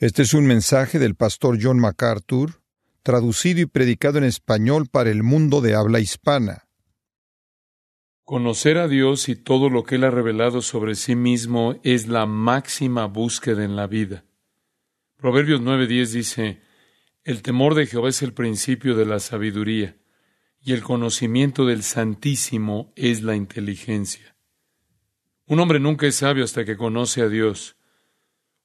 Este es un mensaje del pastor John MacArthur, traducido y predicado en español para el mundo de habla hispana. Conocer a Dios y todo lo que Él ha revelado sobre sí mismo es la máxima búsqueda en la vida. Proverbios 9:10 dice, El temor de Jehová es el principio de la sabiduría, y el conocimiento del Santísimo es la inteligencia. Un hombre nunca es sabio hasta que conoce a Dios.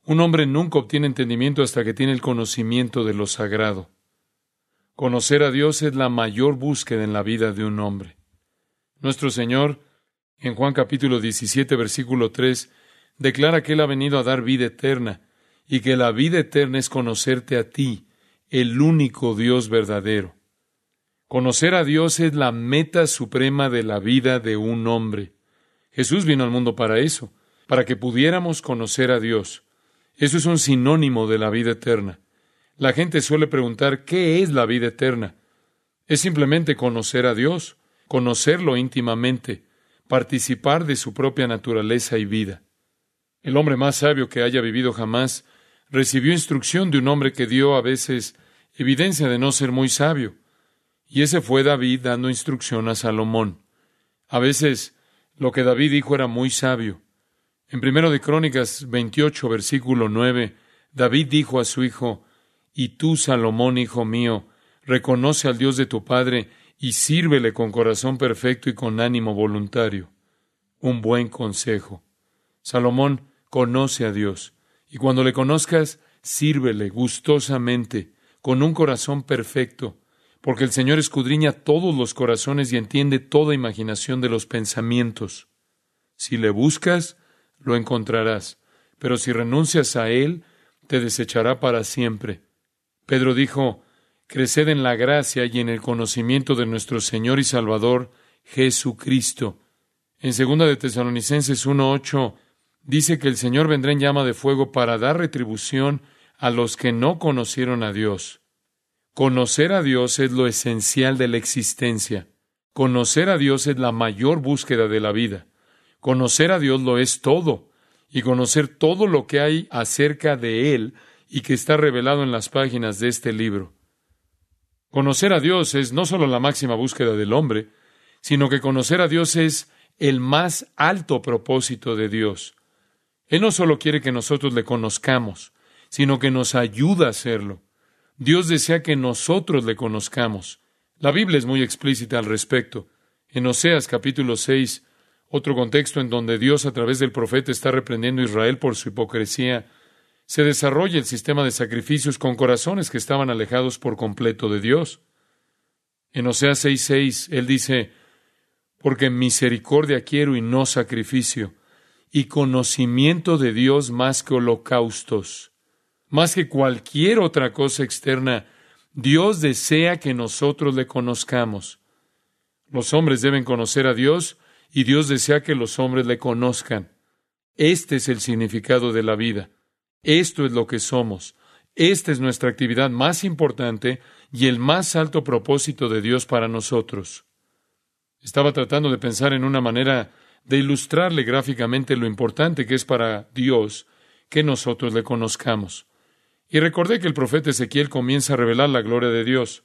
Un hombre nunca obtiene entendimiento hasta que tiene el conocimiento de lo sagrado. Conocer a Dios es la mayor búsqueda en la vida de un hombre. Nuestro Señor, en Juan capítulo 17, versículo 3, declara que Él ha venido a dar vida eterna y que la vida eterna es conocerte a ti, el único Dios verdadero. Conocer a Dios es la meta suprema de la vida de un hombre. Jesús vino al mundo para eso, para que pudiéramos conocer a Dios. Eso es un sinónimo de la vida eterna. La gente suele preguntar ¿qué es la vida eterna? Es simplemente conocer a Dios, conocerlo íntimamente, participar de su propia naturaleza y vida. El hombre más sabio que haya vivido jamás recibió instrucción de un hombre que dio a veces evidencia de no ser muy sabio. Y ese fue David dando instrucción a Salomón. A veces lo que David dijo era muy sabio, en primero de Crónicas 28, versículo 9, David dijo a su hijo, Y tú, Salomón, hijo mío, reconoce al Dios de tu Padre y sírvele con corazón perfecto y con ánimo voluntario. Un buen consejo. Salomón conoce a Dios, y cuando le conozcas, sírvele gustosamente, con un corazón perfecto, porque el Señor escudriña todos los corazones y entiende toda imaginación de los pensamientos. Si le buscas, lo encontrarás, pero si renuncias a Él, te desechará para siempre. Pedro dijo, Creced en la gracia y en el conocimiento de nuestro Señor y Salvador, Jesucristo. En segunda de Tesalonicenses 1.8 dice que el Señor vendrá en llama de fuego para dar retribución a los que no conocieron a Dios. Conocer a Dios es lo esencial de la existencia. Conocer a Dios es la mayor búsqueda de la vida. Conocer a Dios lo es todo, y conocer todo lo que hay acerca de Él y que está revelado en las páginas de este libro. Conocer a Dios es no solo la máxima búsqueda del hombre, sino que conocer a Dios es el más alto propósito de Dios. Él no solo quiere que nosotros le conozcamos, sino que nos ayuda a hacerlo. Dios desea que nosotros le conozcamos. La Biblia es muy explícita al respecto. En Oseas capítulo 6, otro contexto en donde Dios a través del profeta está reprendiendo a Israel por su hipocresía, se desarrolla el sistema de sacrificios con corazones que estaban alejados por completo de Dios. En Oseas 6:6 él dice, porque misericordia quiero y no sacrificio, y conocimiento de Dios más que holocaustos, más que cualquier otra cosa externa, Dios desea que nosotros le conozcamos. Los hombres deben conocer a Dios y Dios desea que los hombres le conozcan. Este es el significado de la vida. Esto es lo que somos. Esta es nuestra actividad más importante y el más alto propósito de Dios para nosotros. Estaba tratando de pensar en una manera de ilustrarle gráficamente lo importante que es para Dios que nosotros le conozcamos. Y recordé que el profeta Ezequiel comienza a revelar la gloria de Dios.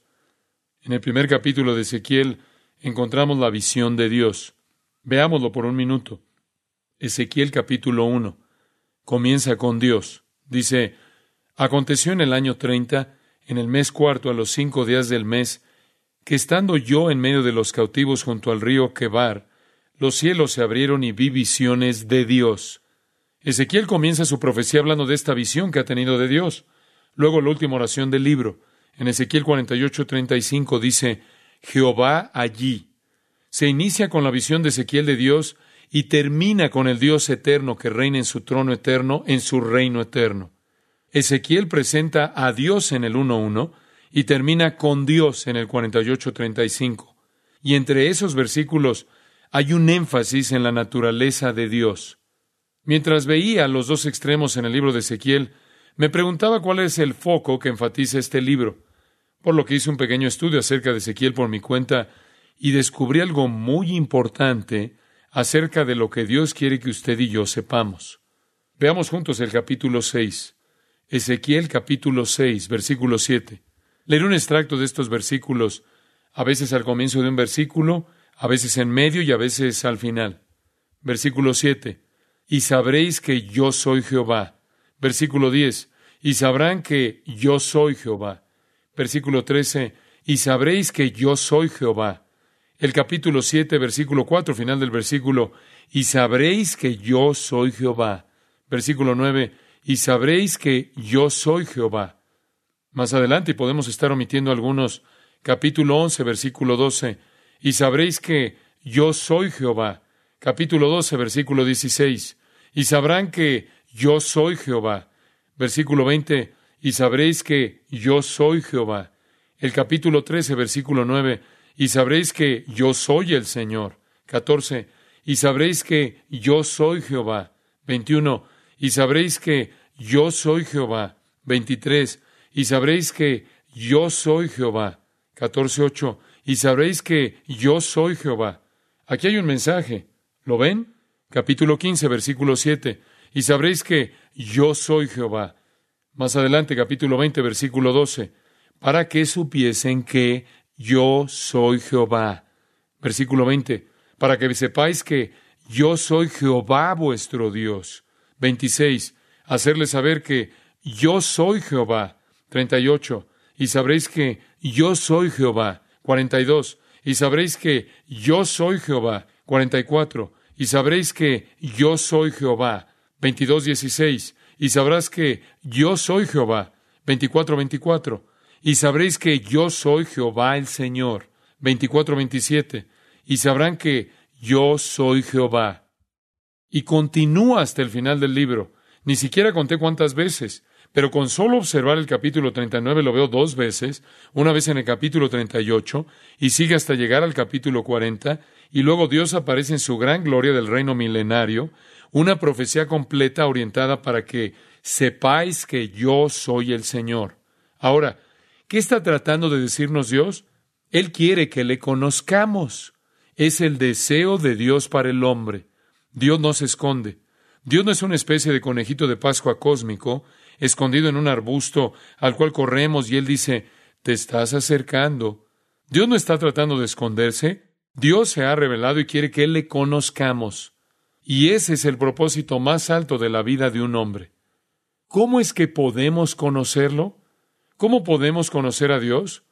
En el primer capítulo de Ezequiel encontramos la visión de Dios. Veámoslo por un minuto. Ezequiel capítulo 1 comienza con Dios. Dice, Aconteció en el año treinta, en el mes cuarto, a los cinco días del mes, que estando yo en medio de los cautivos junto al río Quebar, los cielos se abrieron y vi visiones de Dios. Ezequiel comienza su profecía hablando de esta visión que ha tenido de Dios. Luego la última oración del libro. En Ezequiel 48, 35 dice, Jehová allí, se inicia con la visión de Ezequiel de Dios y termina con el Dios eterno que reina en su trono eterno, en su reino eterno. Ezequiel presenta a Dios en el 1.1 y termina con Dios en el 48.35. Y entre esos versículos hay un énfasis en la naturaleza de Dios. Mientras veía los dos extremos en el libro de Ezequiel, me preguntaba cuál es el foco que enfatiza este libro, por lo que hice un pequeño estudio acerca de Ezequiel por mi cuenta y descubrí algo muy importante acerca de lo que Dios quiere que usted y yo sepamos. Veamos juntos el capítulo 6. Ezequiel capítulo 6, versículo 7. Leeré un extracto de estos versículos, a veces al comienzo de un versículo, a veces en medio y a veces al final. Versículo 7. Y sabréis que yo soy Jehová. Versículo 10. Y sabrán que yo soy Jehová. Versículo 13. Y sabréis que yo soy Jehová. El capítulo 7, versículo 4, final del versículo. Y sabréis que yo soy Jehová. Versículo 9. Y sabréis que yo soy Jehová. Más adelante, y podemos estar omitiendo algunos, capítulo 11, versículo 12 y sabréis que yo soy Jehová. Capítulo 12, versículo 16. Y sabrán que yo soy Jehová. Versículo 20. Y sabréis que yo soy Jehová. El capítulo 13, versículo 9. Y sabréis que yo soy el Señor. 14. Y sabréis que yo soy Jehová. 21. Y sabréis que yo soy Jehová. 23. Y sabréis que yo soy Jehová. 14, 8 y sabréis que yo soy Jehová. Aquí hay un mensaje. ¿Lo ven? Capítulo 15, versículo 7. Y sabréis que yo soy Jehová. Más adelante, capítulo 20, versículo 12. Para que supiesen que yo soy Jehová. Versículo 20. Para que sepáis que yo soy Jehová vuestro Dios. 26. Hacerles saber que yo soy Jehová. 38. Y sabréis que yo soy Jehová. 42. Y sabréis que yo soy Jehová. 44. Y sabréis que yo soy Jehová. 22, 16. Y sabrás que yo soy Jehová. 24, 24. Y sabréis que yo soy Jehová el Señor. 24, 27. Y sabrán que yo soy Jehová. Y continúa hasta el final del libro. Ni siquiera conté cuántas veces. Pero con solo observar el capítulo 39 lo veo dos veces, una vez en el capítulo 38 y sigue hasta llegar al capítulo 40 y luego Dios aparece en su gran gloria del reino milenario, una profecía completa orientada para que sepáis que yo soy el Señor. Ahora, ¿qué está tratando de decirnos Dios? Él quiere que le conozcamos. Es el deseo de Dios para el hombre. Dios no se esconde. Dios no es una especie de conejito de Pascua cósmico escondido en un arbusto al cual corremos y Él dice, te estás acercando. Dios no está tratando de esconderse. Dios se ha revelado y quiere que le conozcamos. Y ese es el propósito más alto de la vida de un hombre. ¿Cómo es que podemos conocerlo? ¿Cómo podemos conocer a Dios?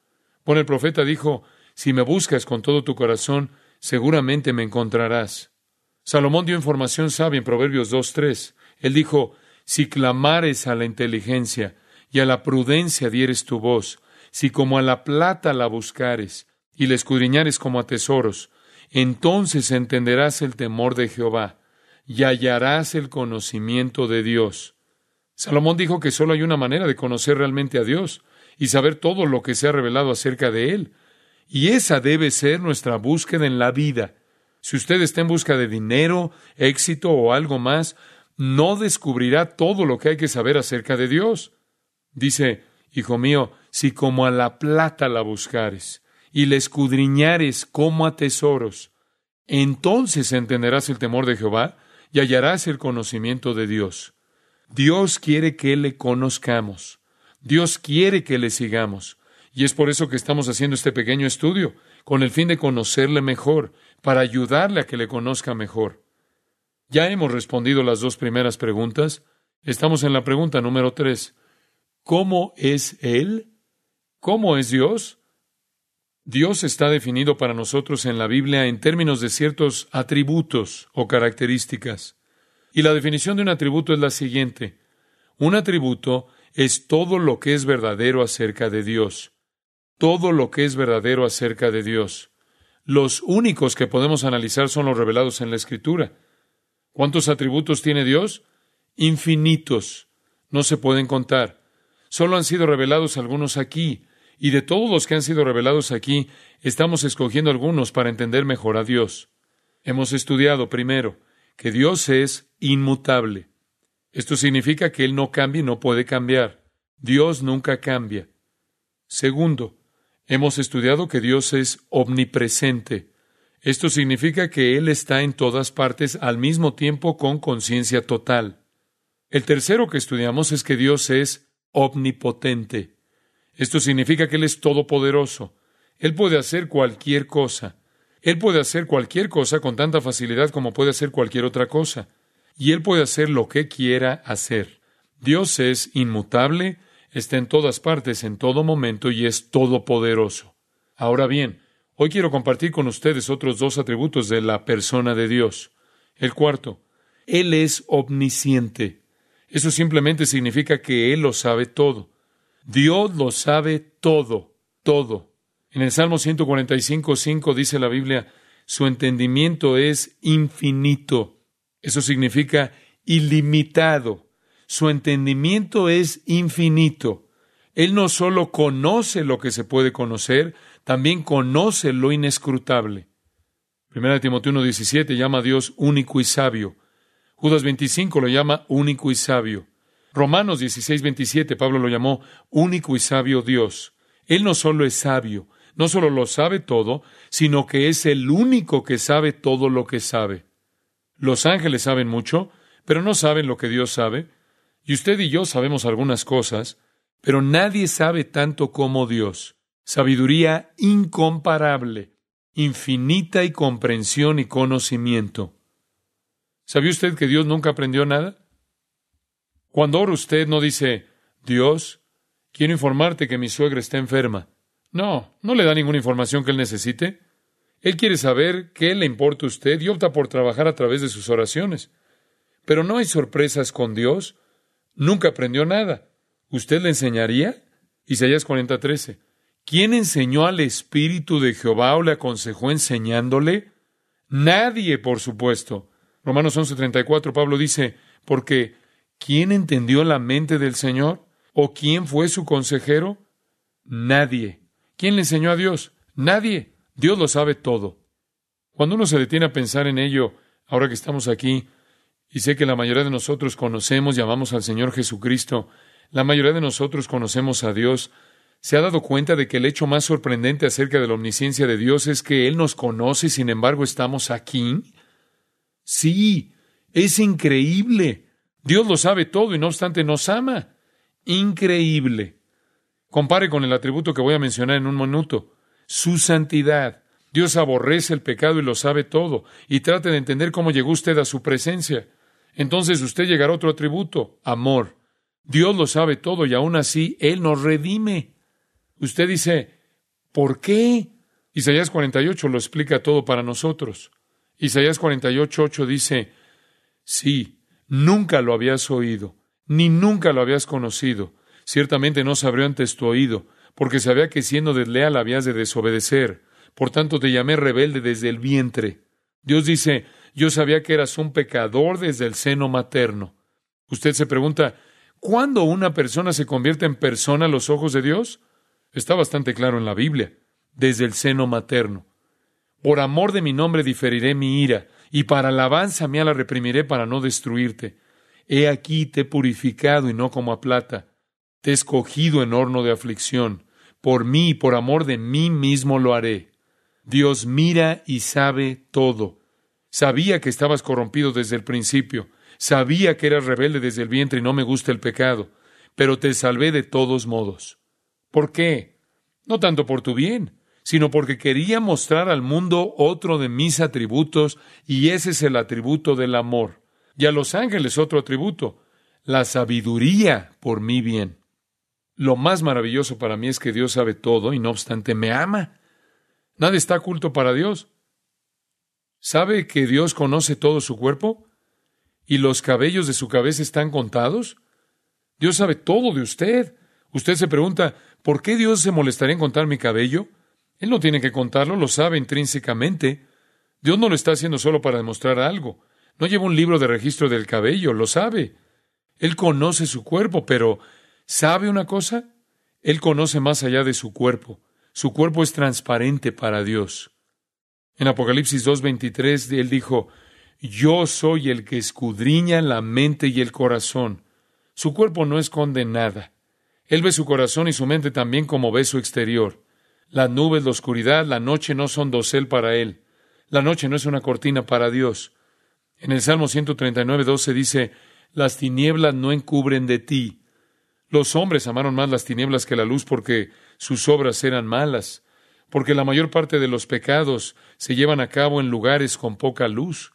Bueno, el profeta dijo, si me buscas con todo tu corazón, seguramente me encontrarás. Salomón dio información sabia en Proverbios 2.3. Él dijo, si clamares a la inteligencia y a la prudencia dieres tu voz, si como a la plata la buscares y la escudriñares como a tesoros, entonces entenderás el temor de Jehová y hallarás el conocimiento de Dios. Salomón dijo que solo hay una manera de conocer realmente a Dios y saber todo lo que se ha revelado acerca de Él. Y esa debe ser nuestra búsqueda en la vida. Si usted está en busca de dinero, éxito o algo más, no descubrirá todo lo que hay que saber acerca de Dios. Dice, Hijo mío, si como a la plata la buscares y la escudriñares como a tesoros, entonces entenderás el temor de Jehová y hallarás el conocimiento de Dios. Dios quiere que le conozcamos. Dios quiere que le sigamos. Y es por eso que estamos haciendo este pequeño estudio, con el fin de conocerle mejor, para ayudarle a que le conozca mejor. Ya hemos respondido las dos primeras preguntas. Estamos en la pregunta número tres. ¿Cómo es Él? ¿Cómo es Dios? Dios está definido para nosotros en la Biblia en términos de ciertos atributos o características. Y la definición de un atributo es la siguiente. Un atributo es todo lo que es verdadero acerca de Dios. Todo lo que es verdadero acerca de Dios. Los únicos que podemos analizar son los revelados en la Escritura. ¿Cuántos atributos tiene Dios? Infinitos. No se pueden contar. Solo han sido revelados algunos aquí, y de todos los que han sido revelados aquí, estamos escogiendo algunos para entender mejor a Dios. Hemos estudiado primero que Dios es inmutable. Esto significa que Él no cambia y no puede cambiar. Dios nunca cambia. Segundo, hemos estudiado que Dios es omnipresente. Esto significa que Él está en todas partes al mismo tiempo con conciencia total. El tercero que estudiamos es que Dios es omnipotente. Esto significa que Él es todopoderoso. Él puede hacer cualquier cosa. Él puede hacer cualquier cosa con tanta facilidad como puede hacer cualquier otra cosa. Y Él puede hacer lo que quiera hacer. Dios es inmutable, está en todas partes, en todo momento y es todopoderoso. Ahora bien, hoy quiero compartir con ustedes otros dos atributos de la persona de Dios. El cuarto, Él es omnisciente. Eso simplemente significa que Él lo sabe todo. Dios lo sabe todo, todo. En el Salmo 145, 5 dice la Biblia, su entendimiento es infinito. Eso significa ilimitado. Su entendimiento es infinito. Él no solo conoce lo que se puede conocer, también conoce lo inescrutable. Primera Timoteo 1.17 llama a Dios único y sabio. Judas 25 lo llama único y sabio. Romanos 16.27 Pablo lo llamó único y sabio Dios. Él no solo es sabio, no solo lo sabe todo, sino que es el único que sabe todo lo que sabe. Los ángeles saben mucho, pero no saben lo que Dios sabe. Y usted y yo sabemos algunas cosas, pero nadie sabe tanto como Dios. Sabiduría incomparable, infinita y comprensión y conocimiento. ¿Sabía usted que Dios nunca aprendió nada? Cuando ora usted no dice, Dios, quiero informarte que mi suegra está enferma. No, no le da ninguna información que él necesite. Él quiere saber qué le importa a usted y opta por trabajar a través de sus oraciones. Pero no hay sorpresas con Dios. Nunca aprendió nada. ¿Usted le enseñaría? Isaías 40:13. ¿Quién enseñó al Espíritu de Jehová o le aconsejó enseñándole? Nadie, por supuesto. Romanos 11:34, Pablo dice, porque ¿quién entendió la mente del Señor? ¿O quién fue su consejero? Nadie. ¿Quién le enseñó a Dios? Nadie. Dios lo sabe todo. Cuando uno se detiene a pensar en ello, ahora que estamos aquí, y sé que la mayoría de nosotros conocemos y amamos al Señor Jesucristo. La mayoría de nosotros conocemos a Dios. ¿Se ha dado cuenta de que el hecho más sorprendente acerca de la omnisciencia de Dios es que Él nos conoce y sin embargo estamos aquí? Sí, es increíble. Dios lo sabe todo y no obstante nos ama. Increíble. Compare con el atributo que voy a mencionar en un minuto. Su santidad. Dios aborrece el pecado y lo sabe todo. Y trate de entender cómo llegó usted a su presencia. Entonces usted llegará a otro atributo, amor. Dios lo sabe todo y aún así Él nos redime. Usted dice, ¿por qué? Isaías 48 lo explica todo para nosotros. Isaías 48, 8 dice, sí, nunca lo habías oído, ni nunca lo habías conocido. Ciertamente no se abrió antes tu oído, porque sabía que siendo desleal habías de desobedecer. Por tanto te llamé rebelde desde el vientre. Dios dice, yo sabía que eras un pecador desde el seno materno. Usted se pregunta, ¿cuándo una persona se convierte en persona a los ojos de Dios? Está bastante claro en la Biblia, desde el seno materno. Por amor de mi nombre diferiré mi ira, y para alabanza mía la reprimiré para no destruirte. He aquí te he purificado y no como a plata. Te he escogido en horno de aflicción. Por mí y por amor de mí mismo lo haré. Dios mira y sabe todo. Sabía que estabas corrompido desde el principio. Sabía que eras rebelde desde el vientre y no me gusta el pecado. Pero te salvé de todos modos. ¿Por qué? No tanto por tu bien, sino porque quería mostrar al mundo otro de mis atributos, y ese es el atributo del amor. Y a los ángeles otro atributo, la sabiduría por mi bien. Lo más maravilloso para mí es que Dios sabe todo y no obstante me ama. Nada está oculto para Dios. ¿Sabe que Dios conoce todo su cuerpo? ¿Y los cabellos de su cabeza están contados? Dios sabe todo de usted. Usted se pregunta, ¿por qué Dios se molestaría en contar mi cabello? Él no tiene que contarlo, lo sabe intrínsecamente. Dios no lo está haciendo solo para demostrar algo. No lleva un libro de registro del cabello, lo sabe. Él conoce su cuerpo, pero ¿sabe una cosa? Él conoce más allá de su cuerpo. Su cuerpo es transparente para Dios. En Apocalipsis 2.23 Él dijo, Yo soy el que escudriña la mente y el corazón. Su cuerpo no esconde nada. Él ve su corazón y su mente también como ve su exterior. Las nubes, la oscuridad, la noche no son dosel para Él. La noche no es una cortina para Dios. En el Salmo 139, 12 dice, Las tinieblas no encubren de ti. Los hombres amaron más las tinieblas que la luz porque sus obras eran malas, porque la mayor parte de los pecados se llevan a cabo en lugares con poca luz.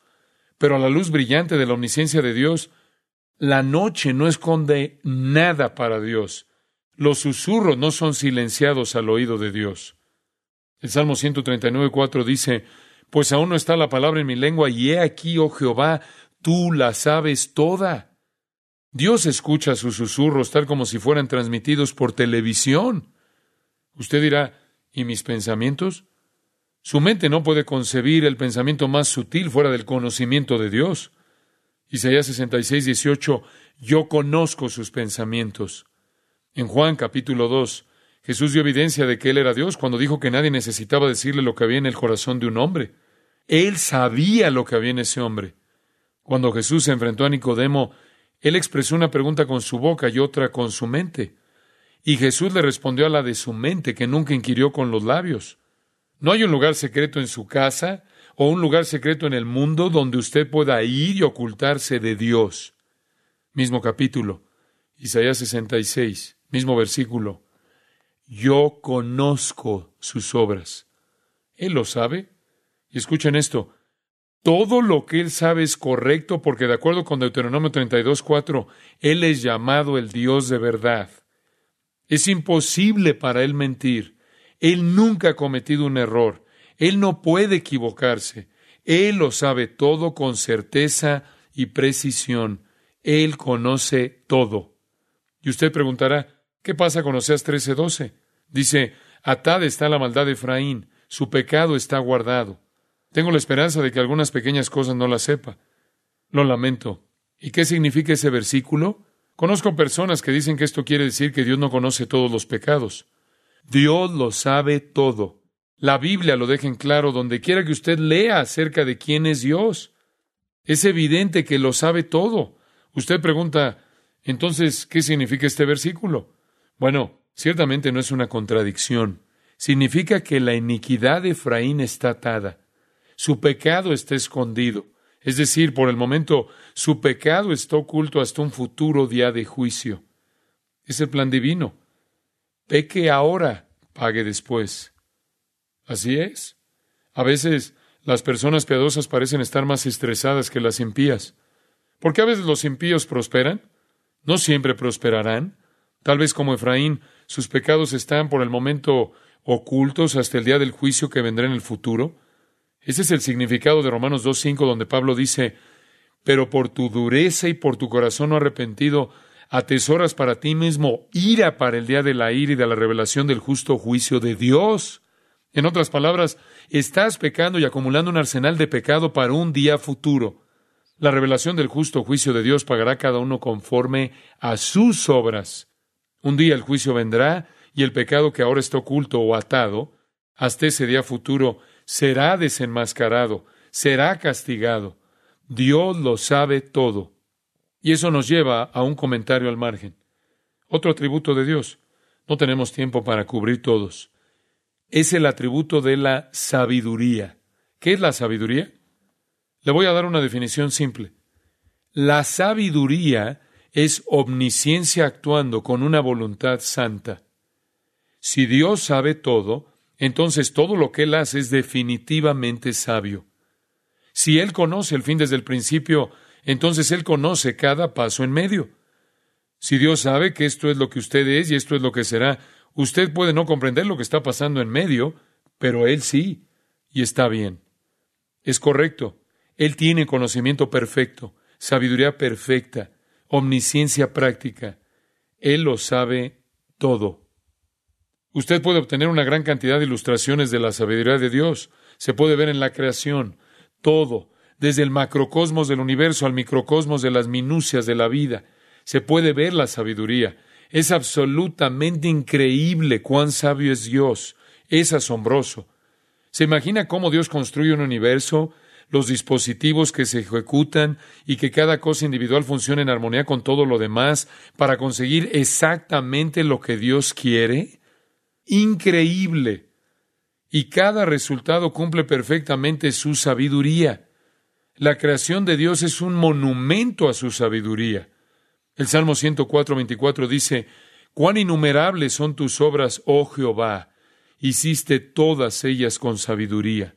Pero a la luz brillante de la omnisciencia de Dios, la noche no esconde nada para Dios. Los susurros no son silenciados al oído de Dios. El Salmo 139, 4 dice, Pues aún no está la palabra en mi lengua, y he aquí, oh Jehová, tú la sabes toda. Dios escucha sus susurros tal como si fueran transmitidos por televisión. Usted dirá, ¿y mis pensamientos? Su mente no puede concebir el pensamiento más sutil fuera del conocimiento de Dios. Isaías 66, 18, yo conozco sus pensamientos. En Juan capítulo 2, Jesús dio evidencia de que Él era Dios cuando dijo que nadie necesitaba decirle lo que había en el corazón de un hombre. Él sabía lo que había en ese hombre. Cuando Jesús se enfrentó a Nicodemo, Él expresó una pregunta con su boca y otra con su mente. Y Jesús le respondió a la de su mente, que nunca inquirió con los labios. No hay un lugar secreto en su casa o un lugar secreto en el mundo donde usted pueda ir y ocultarse de Dios. Mismo capítulo, Isaías 66. Mismo versículo. Yo conozco sus obras. Él lo sabe. Y escuchen esto. Todo lo que él sabe es correcto porque de acuerdo con Deuteronomio 32.4, él es llamado el Dios de verdad. Es imposible para él mentir. Él nunca ha cometido un error. Él no puede equivocarse. Él lo sabe todo con certeza y precisión. Él conoce todo. Y usted preguntará, ¿Qué pasa con Oseas 13:12? Dice, atada está la maldad de Efraín, su pecado está guardado. Tengo la esperanza de que algunas pequeñas cosas no las sepa. Lo lamento. ¿Y qué significa ese versículo? Conozco personas que dicen que esto quiere decir que Dios no conoce todos los pecados. Dios lo sabe todo. La Biblia lo deja en claro donde quiera que usted lea acerca de quién es Dios. Es evidente que lo sabe todo. Usted pregunta, entonces, ¿qué significa este versículo? Bueno, ciertamente no es una contradicción. Significa que la iniquidad de Efraín está atada. Su pecado está escondido. Es decir, por el momento, su pecado está oculto hasta un futuro día de juicio. Es el plan divino. Peque ahora, pague después. Así es. A veces las personas piadosas parecen estar más estresadas que las impías. ¿Por qué a veces los impíos prosperan? No siempre prosperarán. Tal vez como Efraín, sus pecados están por el momento ocultos hasta el día del juicio que vendrá en el futuro. Ese es el significado de Romanos 2.5, donde Pablo dice, pero por tu dureza y por tu corazón no arrepentido, atesoras para ti mismo ira para el día de la ira y de la revelación del justo juicio de Dios. En otras palabras, estás pecando y acumulando un arsenal de pecado para un día futuro. La revelación del justo juicio de Dios pagará cada uno conforme a sus obras. Un día el juicio vendrá y el pecado que ahora está oculto o atado, hasta ese día futuro, será desenmascarado, será castigado. Dios lo sabe todo. Y eso nos lleva a un comentario al margen. Otro atributo de Dios. No tenemos tiempo para cubrir todos. Es el atributo de la sabiduría. ¿Qué es la sabiduría? Le voy a dar una definición simple. La sabiduría es omnisciencia actuando con una voluntad santa. Si Dios sabe todo, entonces todo lo que Él hace es definitivamente sabio. Si Él conoce el fin desde el principio, entonces Él conoce cada paso en medio. Si Dios sabe que esto es lo que usted es y esto es lo que será, usted puede no comprender lo que está pasando en medio, pero Él sí, y está bien. Es correcto. Él tiene conocimiento perfecto, sabiduría perfecta, omnisciencia práctica. Él lo sabe todo. Usted puede obtener una gran cantidad de ilustraciones de la sabiduría de Dios. Se puede ver en la creación, todo, desde el macrocosmos del universo al microcosmos de las minucias de la vida. Se puede ver la sabiduría. Es absolutamente increíble cuán sabio es Dios. Es asombroso. ¿Se imagina cómo Dios construye un universo, los dispositivos que se ejecutan y que cada cosa individual funcione en armonía con todo lo demás para conseguir exactamente lo que Dios quiere? Increíble. Y cada resultado cumple perfectamente su sabiduría. La creación de Dios es un monumento a su sabiduría. El Salmo 104, 24 dice, Cuán innumerables son tus obras, oh Jehová, hiciste todas ellas con sabiduría.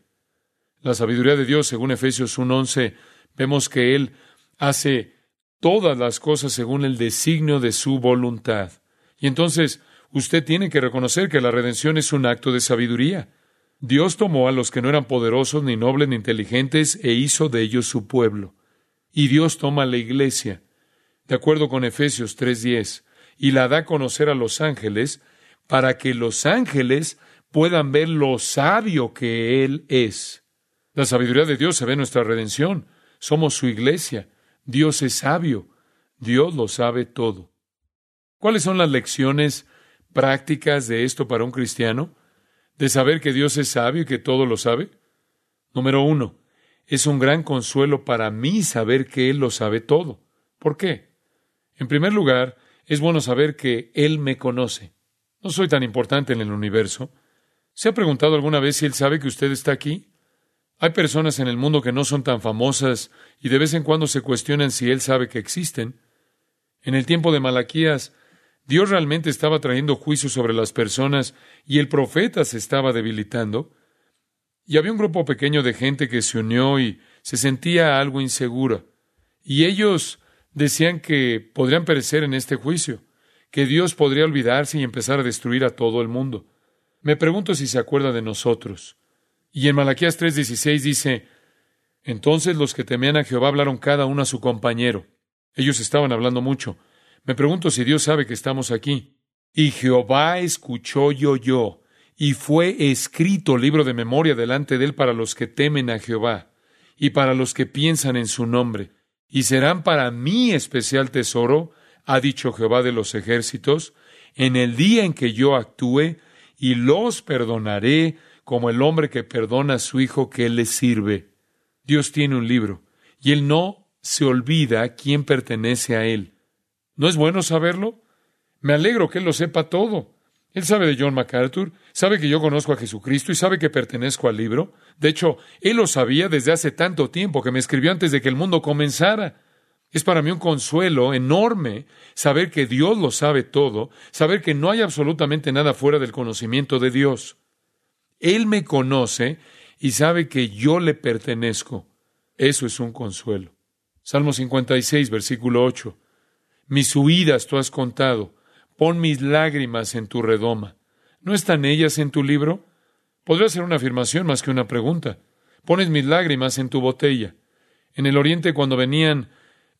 La sabiduría de Dios, según Efesios 1.11, vemos que Él hace todas las cosas según el designio de su voluntad. Y entonces usted tiene que reconocer que la redención es un acto de sabiduría. Dios tomó a los que no eran poderosos, ni nobles, ni inteligentes, e hizo de ellos su pueblo. Y Dios toma la iglesia, de acuerdo con Efesios 3.10, y la da a conocer a los ángeles, para que los ángeles puedan ver lo sabio que Él es. La sabiduría de Dios se ve en nuestra redención. Somos su iglesia. Dios es sabio. Dios lo sabe todo. ¿Cuáles son las lecciones prácticas de esto para un cristiano? de saber que Dios es sabio y que todo lo sabe? Número uno, es un gran consuelo para mí saber que Él lo sabe todo. ¿Por qué? En primer lugar, es bueno saber que Él me conoce. No soy tan importante en el universo. ¿Se ha preguntado alguna vez si Él sabe que usted está aquí? Hay personas en el mundo que no son tan famosas y de vez en cuando se cuestionan si Él sabe que existen. En el tiempo de Malaquías, Dios realmente estaba trayendo juicio sobre las personas y el profeta se estaba debilitando. Y había un grupo pequeño de gente que se unió y se sentía algo insegura. Y ellos decían que podrían perecer en este juicio, que Dios podría olvidarse y empezar a destruir a todo el mundo. Me pregunto si se acuerda de nosotros. Y en Malaquías 3:16 dice, Entonces los que temían a Jehová hablaron cada uno a su compañero. Ellos estaban hablando mucho. Me pregunto si Dios sabe que estamos aquí. Y Jehová escuchó y oyó, y fue escrito libro de memoria delante de él para los que temen a Jehová, y para los que piensan en su nombre, y serán para mí especial tesoro, ha dicho Jehová de los ejércitos, en el día en que yo actúe, y los perdonaré como el hombre que perdona a su hijo que le sirve. Dios tiene un libro, y él no se olvida quién pertenece a él. ¿No es bueno saberlo? Me alegro que él lo sepa todo. Él sabe de John MacArthur, sabe que yo conozco a Jesucristo y sabe que pertenezco al libro. De hecho, él lo sabía desde hace tanto tiempo que me escribió antes de que el mundo comenzara. Es para mí un consuelo enorme saber que Dios lo sabe todo, saber que no hay absolutamente nada fuera del conocimiento de Dios. Él me conoce y sabe que yo le pertenezco. Eso es un consuelo. Salmo 56, versículo 8. Mis huidas tú has contado. Pon mis lágrimas en tu redoma. ¿No están ellas en tu libro? Podría ser una afirmación más que una pregunta. Pones mis lágrimas en tu botella. En el oriente, cuando venían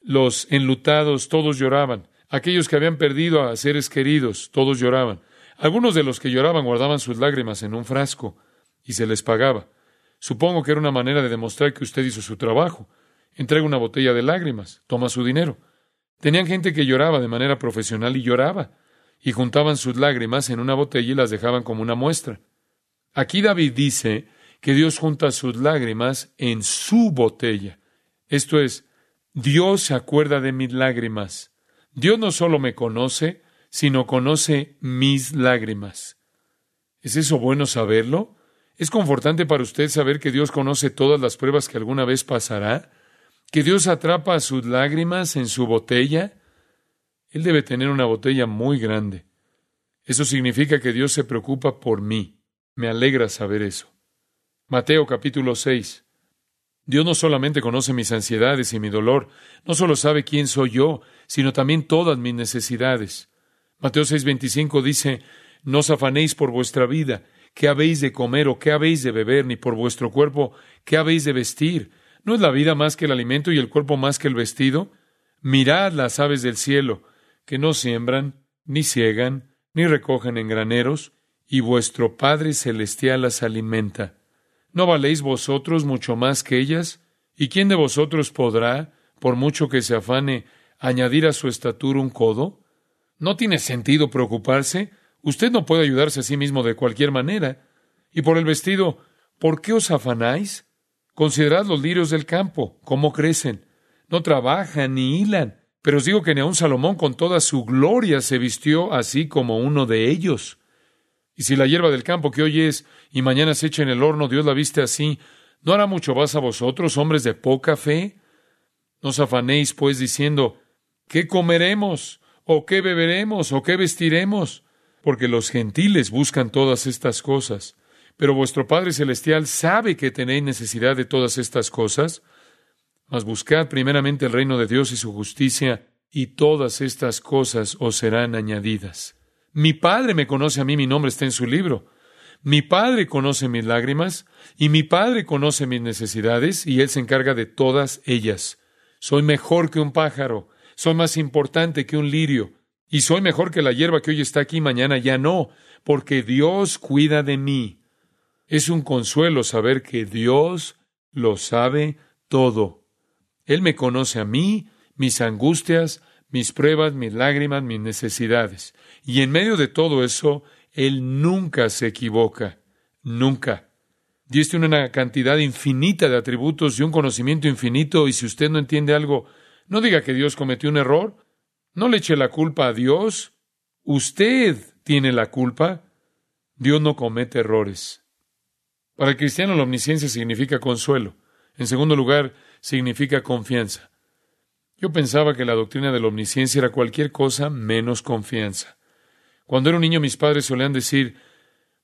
los enlutados, todos lloraban. Aquellos que habían perdido a seres queridos, todos lloraban. Algunos de los que lloraban guardaban sus lágrimas en un frasco y se les pagaba. Supongo que era una manera de demostrar que usted hizo su trabajo. Entrega una botella de lágrimas, toma su dinero. Tenían gente que lloraba de manera profesional y lloraba, y juntaban sus lágrimas en una botella y las dejaban como una muestra. Aquí David dice que Dios junta sus lágrimas en su botella. Esto es, Dios se acuerda de mis lágrimas. Dios no solo me conoce, sino conoce mis lágrimas. ¿Es eso bueno saberlo? ¿Es confortante para usted saber que Dios conoce todas las pruebas que alguna vez pasará? Que Dios atrapa sus lágrimas en su botella, Él debe tener una botella muy grande. Eso significa que Dios se preocupa por mí. Me alegra saber eso. Mateo capítulo 6. Dios no solamente conoce mis ansiedades y mi dolor, no solo sabe quién soy yo, sino también todas mis necesidades. Mateo 6:25 dice, No os afanéis por vuestra vida, qué habéis de comer o qué habéis de beber, ni por vuestro cuerpo, qué habéis de vestir. ¿No es la vida más que el alimento y el cuerpo más que el vestido? Mirad las aves del cielo, que no siembran, ni ciegan, ni recogen en graneros, y vuestro Padre Celestial las alimenta. ¿No valéis vosotros mucho más que ellas? ¿Y quién de vosotros podrá, por mucho que se afane, añadir a su estatura un codo? No tiene sentido preocuparse. Usted no puede ayudarse a sí mismo de cualquier manera. Y por el vestido, ¿por qué os afanáis? Considerad los lirios del campo, cómo crecen. No trabajan ni hilan. Pero os digo que ni aun Salomón con toda su gloria se vistió así como uno de ellos. Y si la hierba del campo que hoy es y mañana se echa en el horno, Dios la viste así, ¿no hará mucho más a vosotros, hombres de poca fe? No os afanéis, pues, diciendo, ¿qué comeremos? ¿O qué beberemos? ¿O qué vestiremos? Porque los gentiles buscan todas estas cosas. Pero vuestro Padre Celestial sabe que tenéis necesidad de todas estas cosas. Mas buscad primeramente el reino de Dios y su justicia, y todas estas cosas os serán añadidas. Mi Padre me conoce a mí, mi nombre está en su libro. Mi Padre conoce mis lágrimas y mi Padre conoce mis necesidades y Él se encarga de todas ellas. Soy mejor que un pájaro, soy más importante que un lirio y soy mejor que la hierba que hoy está aquí, mañana ya no, porque Dios cuida de mí. Es un consuelo saber que Dios lo sabe todo. Él me conoce a mí, mis angustias, mis pruebas, mis lágrimas, mis necesidades. Y en medio de todo eso, Él nunca se equivoca, nunca. Dios tiene una cantidad infinita de atributos y un conocimiento infinito, y si usted no entiende algo, no diga que Dios cometió un error, no le eche la culpa a Dios, usted tiene la culpa, Dios no comete errores. Para el cristiano la omnisciencia significa consuelo. En segundo lugar, significa confianza. Yo pensaba que la doctrina de la omnisciencia era cualquier cosa menos confianza. Cuando era un niño mis padres solían decir,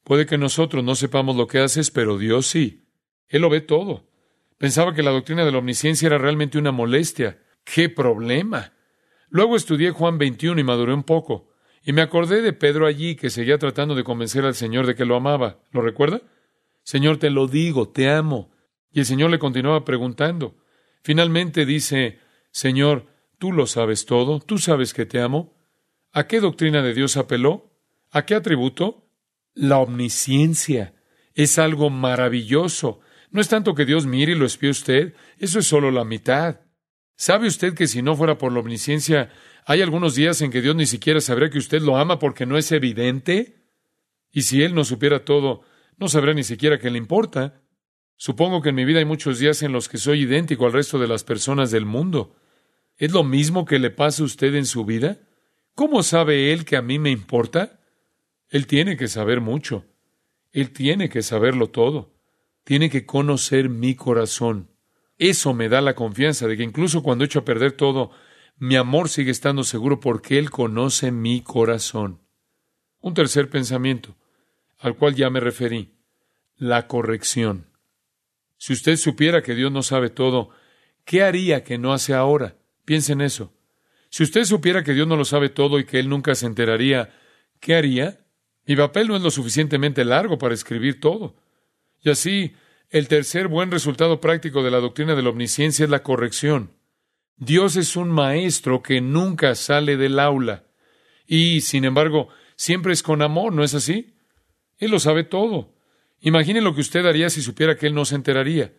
puede que nosotros no sepamos lo que haces, pero Dios sí. Él lo ve todo. Pensaba que la doctrina de la omnisciencia era realmente una molestia. ¡Qué problema! Luego estudié Juan 21 y maduré un poco. Y me acordé de Pedro allí que seguía tratando de convencer al Señor de que lo amaba. ¿Lo recuerda? Señor, te lo digo, te amo. Y el Señor le continuaba preguntando. Finalmente dice, Señor, tú lo sabes todo, tú sabes que te amo. ¿A qué doctrina de Dios apeló? ¿A qué atributo? La omnisciencia. Es algo maravilloso. No es tanto que Dios mire y lo espíe usted, eso es solo la mitad. ¿Sabe usted que si no fuera por la omnisciencia, hay algunos días en que Dios ni siquiera sabría que usted lo ama porque no es evidente? Y si Él no supiera todo, no sabrá ni siquiera que le importa. Supongo que en mi vida hay muchos días en los que soy idéntico al resto de las personas del mundo. ¿Es lo mismo que le pasa a usted en su vida? ¿Cómo sabe él que a mí me importa? Él tiene que saber mucho. Él tiene que saberlo todo. Tiene que conocer mi corazón. Eso me da la confianza de que incluso cuando echo a perder todo, mi amor sigue estando seguro porque Él conoce mi corazón. Un tercer pensamiento, al cual ya me referí, la corrección. Si usted supiera que Dios no sabe todo, ¿qué haría que no hace ahora? Piense en eso. Si usted supiera que Dios no lo sabe todo y que Él nunca se enteraría, ¿qué haría? Mi papel no es lo suficientemente largo para escribir todo. Y así, el tercer buen resultado práctico de la doctrina de la omnisciencia es la corrección. Dios es un maestro que nunca sale del aula. Y, sin embargo, siempre es con amor, ¿no es así? Él lo sabe todo. Imagine lo que usted haría si supiera que Él no se enteraría.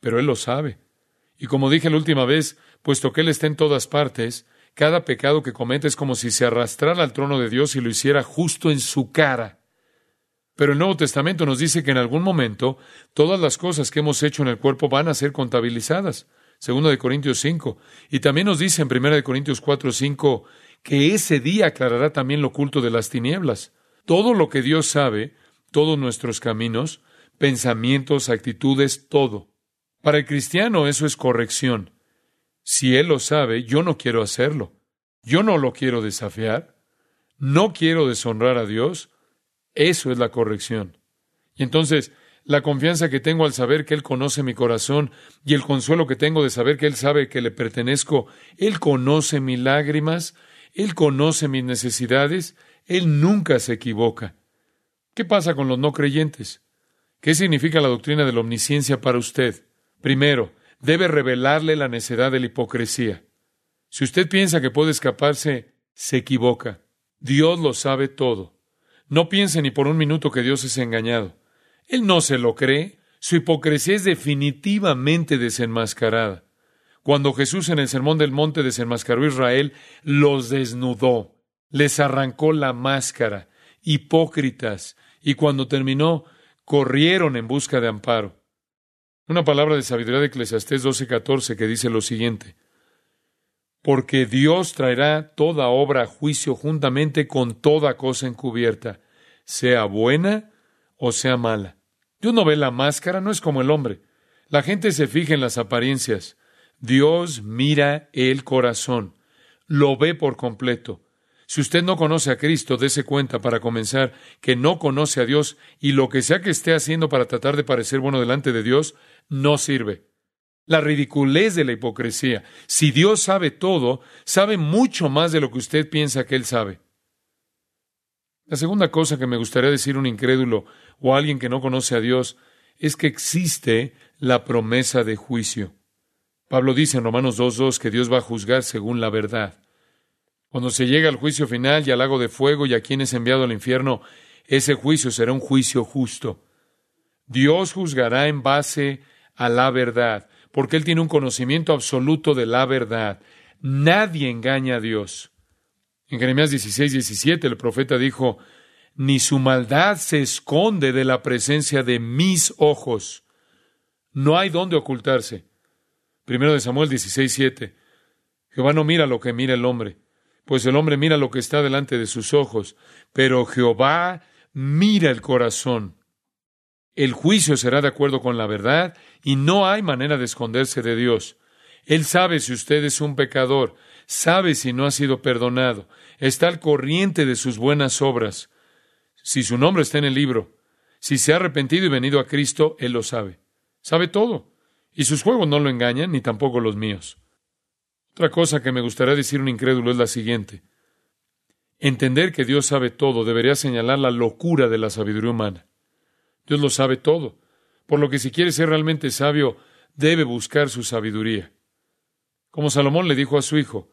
Pero Él lo sabe. Y como dije la última vez, puesto que Él está en todas partes, cada pecado que comete es como si se arrastrara al trono de Dios y lo hiciera justo en su cara. Pero el Nuevo Testamento nos dice que en algún momento todas las cosas que hemos hecho en el cuerpo van a ser contabilizadas. Segundo de Corintios 5. Y también nos dice en Primera de Corintios 4, 5 que ese día aclarará también lo oculto de las tinieblas. Todo lo que Dios sabe, todos nuestros caminos, pensamientos, actitudes, todo. Para el cristiano eso es corrección. Si Él lo sabe, yo no quiero hacerlo. Yo no lo quiero desafiar. No quiero deshonrar a Dios. Eso es la corrección. Y entonces, la confianza que tengo al saber que Él conoce mi corazón y el consuelo que tengo de saber que Él sabe que le pertenezco, Él conoce mis lágrimas, Él conoce mis necesidades, Él nunca se equivoca. ¿Qué pasa con los no creyentes? ¿Qué significa la doctrina de la omnisciencia para usted? Primero, debe revelarle la necedad de la hipocresía. Si usted piensa que puede escaparse, se equivoca. Dios lo sabe todo. No piense ni por un minuto que Dios es engañado. Él no se lo cree. Su hipocresía es definitivamente desenmascarada. Cuando Jesús en el Sermón del Monte desenmascaró a Israel, los desnudó, les arrancó la máscara, hipócritas, y cuando terminó, corrieron en busca de amparo. Una palabra de sabiduría de Eclesiastés 12:14 que dice lo siguiente: Porque Dios traerá toda obra a juicio juntamente con toda cosa encubierta, sea buena o sea mala. Dios no ve la máscara, no es como el hombre. La gente se fija en las apariencias. Dios mira el corazón, lo ve por completo. Si usted no conoce a Cristo, dése cuenta para comenzar que no conoce a Dios y lo que sea que esté haciendo para tratar de parecer bueno delante de Dios no sirve. La ridiculez de la hipocresía. Si Dios sabe todo, sabe mucho más de lo que usted piensa que Él sabe. La segunda cosa que me gustaría decir a un incrédulo o a alguien que no conoce a Dios es que existe la promesa de juicio. Pablo dice en Romanos 2.2 que Dios va a juzgar según la verdad. Cuando se llega al juicio final y al lago de fuego y a quien es enviado al infierno, ese juicio será un juicio justo. Dios juzgará en base a la verdad, porque Él tiene un conocimiento absoluto de la verdad. Nadie engaña a Dios. En Jeremías 16, 17 el profeta dijo, ni su maldad se esconde de la presencia de mis ojos. No hay dónde ocultarse. Primero de Samuel 16, 7. Jehová no mira lo que mira el hombre pues el hombre mira lo que está delante de sus ojos, pero Jehová mira el corazón. El juicio será de acuerdo con la verdad y no hay manera de esconderse de Dios. Él sabe si usted es un pecador, sabe si no ha sido perdonado, está al corriente de sus buenas obras. Si su nombre está en el libro, si se ha arrepentido y venido a Cristo, Él lo sabe. Sabe todo. Y sus juegos no lo engañan, ni tampoco los míos. Otra cosa que me gustaría decir un incrédulo es la siguiente. Entender que Dios sabe todo debería señalar la locura de la sabiduría humana. Dios lo sabe todo, por lo que si quiere ser realmente sabio, debe buscar su sabiduría. Como Salomón le dijo a su hijo,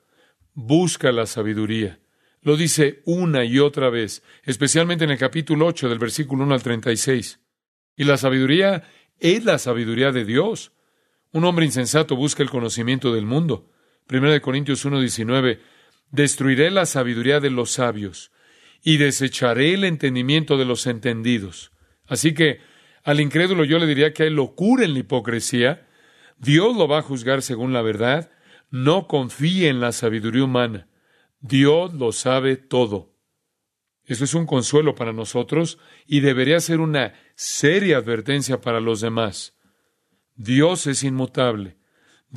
busca la sabiduría. Lo dice una y otra vez, especialmente en el capítulo 8 del versículo 1 al 36. Y la sabiduría es la sabiduría de Dios. Un hombre insensato busca el conocimiento del mundo, 1 Corintios 1:19, destruiré la sabiduría de los sabios y desecharé el entendimiento de los entendidos. Así que al incrédulo yo le diría que hay locura en la hipocresía. Dios lo va a juzgar según la verdad. No confíe en la sabiduría humana. Dios lo sabe todo. Eso es un consuelo para nosotros y debería ser una seria advertencia para los demás. Dios es inmutable.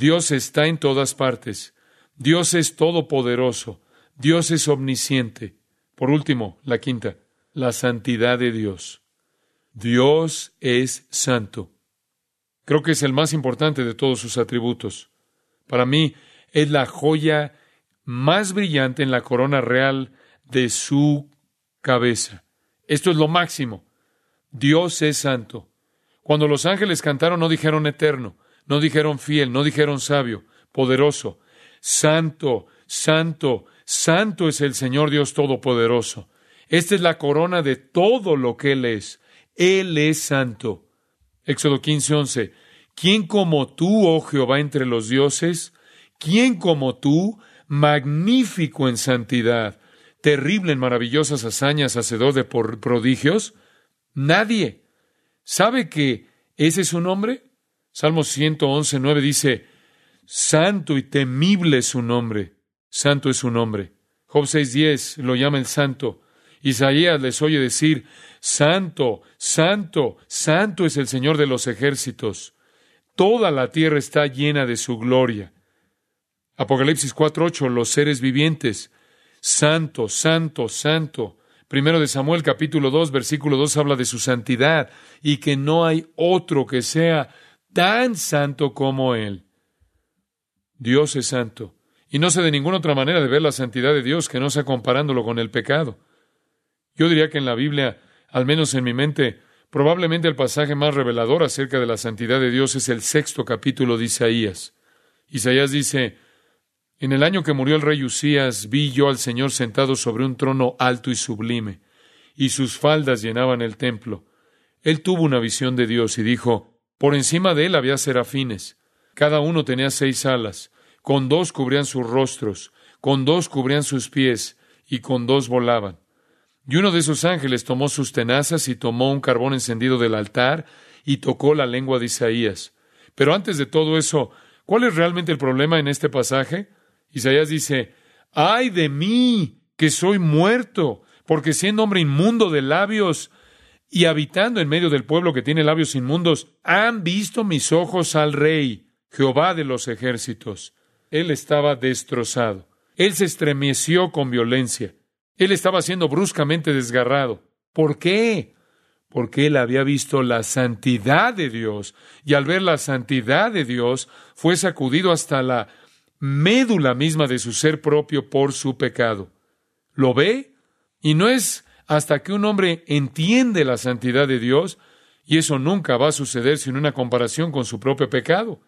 Dios está en todas partes. Dios es todopoderoso. Dios es omnisciente. Por último, la quinta, la santidad de Dios. Dios es santo. Creo que es el más importante de todos sus atributos. Para mí, es la joya más brillante en la corona real de su cabeza. Esto es lo máximo. Dios es santo. Cuando los ángeles cantaron no dijeron eterno, no dijeron fiel, no dijeron sabio, poderoso. Santo, santo, santo es el Señor Dios Todopoderoso. Esta es la corona de todo lo que Él es. Él es santo. Éxodo 15, 11. ¿Quién como tú, oh Jehová, entre los dioses? ¿Quién como tú, magnífico en santidad, terrible en maravillosas hazañas, hacedor de prodigios? Nadie. ¿Sabe que ese es su nombre? Salmo 111, 9 dice, Santo y temible es su nombre. Santo es su nombre. Job 6.10 lo llama el santo. Isaías les oye decir, Santo, Santo, Santo es el Señor de los ejércitos. Toda la tierra está llena de su gloria. Apocalipsis 4.8, los seres vivientes. Santo, Santo, Santo. Primero de Samuel capítulo 2, versículo 2 habla de su santidad y que no hay otro que sea tan santo como Él. Dios es santo. Y no sé de ninguna otra manera de ver la santidad de Dios que no sea comparándolo con el pecado. Yo diría que en la Biblia, al menos en mi mente, probablemente el pasaje más revelador acerca de la santidad de Dios es el sexto capítulo de Isaías. Isaías dice, en el año que murió el rey Usías, vi yo al Señor sentado sobre un trono alto y sublime, y sus faldas llenaban el templo. Él tuvo una visión de Dios y dijo, por encima de él había serafines, Cada uno tenía seis alas, con dos cubrían sus rostros, con dos cubrían sus pies, y con dos volaban. Y uno de esos ángeles tomó sus tenazas y tomó un carbón encendido del altar y tocó la lengua de Isaías. Pero antes de todo eso, ¿cuál es realmente el problema en este pasaje? Isaías dice, ay de mí, que soy muerto, porque siendo hombre inmundo de labios y habitando en medio del pueblo que tiene labios inmundos, han visto mis ojos al rey, Jehová de los ejércitos. Él estaba destrozado. Él se estremeció con violencia. Él estaba siendo bruscamente desgarrado. ¿Por qué? Porque él había visto la santidad de Dios y al ver la santidad de Dios fue sacudido hasta la médula misma de su ser propio por su pecado. ¿Lo ve? Y no es hasta que un hombre entiende la santidad de Dios, y eso nunca va a suceder sin una comparación con su propio pecado.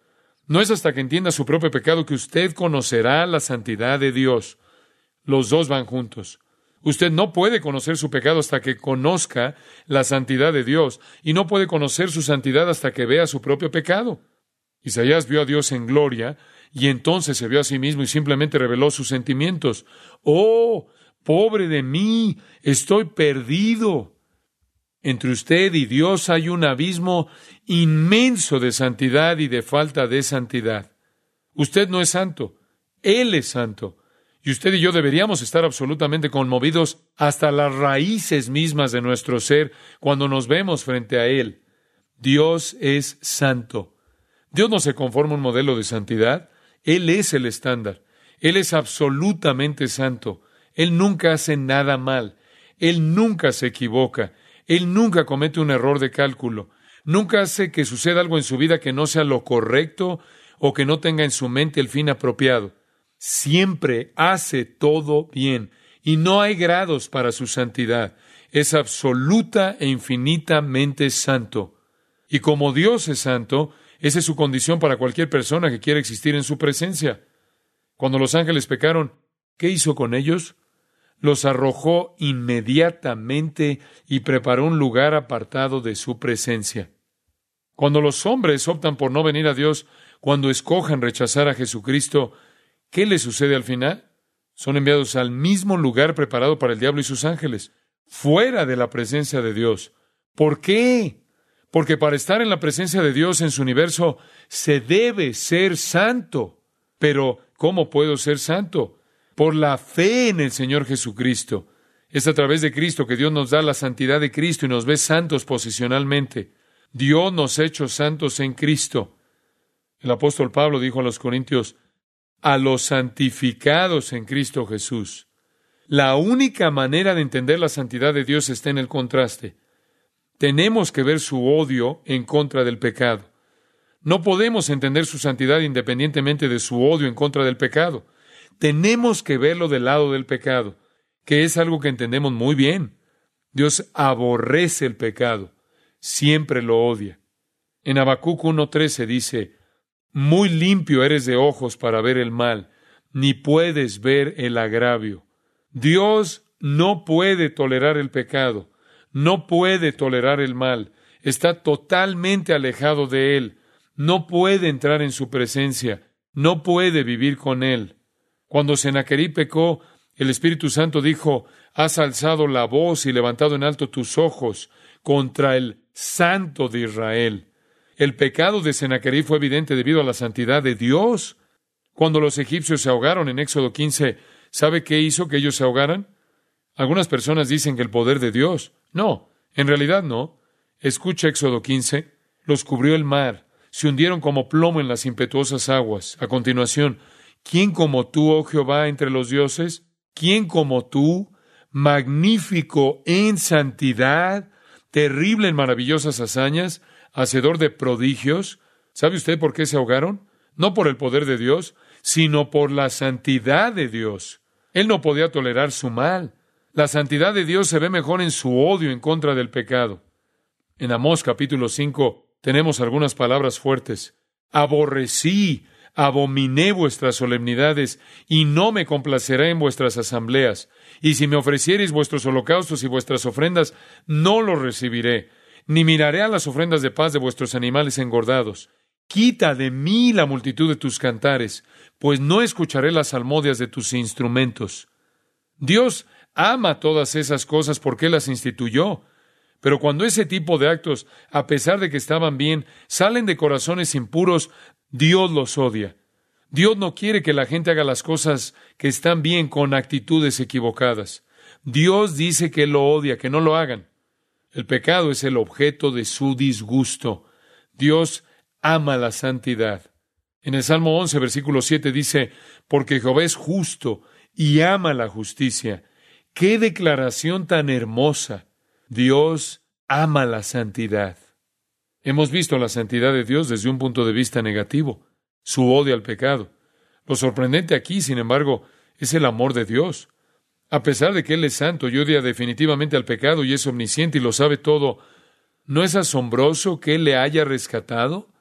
No es hasta que entienda su propio pecado que usted conocerá la santidad de Dios. Los dos van juntos. Usted no puede conocer su pecado hasta que conozca la santidad de Dios, y no puede conocer su santidad hasta que vea su propio pecado. Isaías vio a Dios en gloria, y entonces se vio a sí mismo y simplemente reveló sus sentimientos. Oh, pobre de mí, estoy perdido. Entre usted y Dios hay un abismo inmenso de santidad y de falta de santidad. Usted no es santo, Él es santo. Y usted y yo deberíamos estar absolutamente conmovidos hasta las raíces mismas de nuestro ser cuando nos vemos frente a Él. Dios es santo. Dios no se conforma a un modelo de santidad. Él es el estándar. Él es absolutamente santo. Él nunca hace nada mal. Él nunca se equivoca. Él nunca comete un error de cálculo. Nunca hace que suceda algo en su vida que no sea lo correcto o que no tenga en su mente el fin apropiado siempre hace todo bien y no hay grados para su santidad. Es absoluta e infinitamente santo. Y como Dios es santo, esa es su condición para cualquier persona que quiera existir en su presencia. Cuando los ángeles pecaron, ¿qué hizo con ellos? Los arrojó inmediatamente y preparó un lugar apartado de su presencia. Cuando los hombres optan por no venir a Dios, cuando escojan rechazar a Jesucristo, ¿Qué les sucede al final? Son enviados al mismo lugar preparado para el diablo y sus ángeles, fuera de la presencia de Dios. ¿Por qué? Porque para estar en la presencia de Dios en su universo se debe ser santo. Pero, ¿cómo puedo ser santo? Por la fe en el Señor Jesucristo. Es a través de Cristo que Dios nos da la santidad de Cristo y nos ve santos posicionalmente. Dios nos ha hecho santos en Cristo. El apóstol Pablo dijo a los Corintios, a los santificados en Cristo Jesús. La única manera de entender la santidad de Dios está en el contraste. Tenemos que ver su odio en contra del pecado. No podemos entender su santidad independientemente de su odio en contra del pecado. Tenemos que verlo del lado del pecado, que es algo que entendemos muy bien. Dios aborrece el pecado, siempre lo odia. En Habacuc 1.13 dice, muy limpio eres de ojos para ver el mal, ni puedes ver el agravio. Dios no puede tolerar el pecado, no puede tolerar el mal, está totalmente alejado de él, no puede entrar en su presencia, no puede vivir con él. Cuando Senaquerí pecó, el Espíritu Santo dijo, has alzado la voz y levantado en alto tus ojos contra el Santo de Israel. El pecado de Sennacherib fue evidente debido a la santidad de Dios. Cuando los egipcios se ahogaron en Éxodo 15, ¿sabe qué hizo que ellos se ahogaran? Algunas personas dicen que el poder de Dios. No, en realidad no. Escucha Éxodo 15. Los cubrió el mar, se hundieron como plomo en las impetuosas aguas. A continuación, ¿quién como tú, oh Jehová, entre los dioses? ¿Quién como tú, magnífico en santidad, terrible en maravillosas hazañas? hacedor de prodigios. ¿Sabe usted por qué se ahogaron? No por el poder de Dios, sino por la santidad de Dios. Él no podía tolerar su mal. La santidad de Dios se ve mejor en su odio en contra del pecado. En Amós capítulo 5 tenemos algunas palabras fuertes. Aborrecí, abominé vuestras solemnidades, y no me complaceré en vuestras asambleas. Y si me ofreciereis vuestros holocaustos y vuestras ofrendas, no los recibiré ni miraré a las ofrendas de paz de vuestros animales engordados. Quita de mí la multitud de tus cantares, pues no escucharé las salmodias de tus instrumentos. Dios ama todas esas cosas porque las instituyó. Pero cuando ese tipo de actos, a pesar de que estaban bien, salen de corazones impuros, Dios los odia. Dios no quiere que la gente haga las cosas que están bien con actitudes equivocadas. Dios dice que lo odia, que no lo hagan. El pecado es el objeto de su disgusto. Dios ama la santidad. En el Salmo 11, versículo 7 dice, porque Jehová es justo y ama la justicia. ¡Qué declaración tan hermosa! Dios ama la santidad. Hemos visto la santidad de Dios desde un punto de vista negativo, su odio al pecado. Lo sorprendente aquí, sin embargo, es el amor de Dios. A pesar de que Él es santo y odia definitivamente al pecado y es omnisciente y lo sabe todo, ¿no es asombroso que Él le haya rescatado?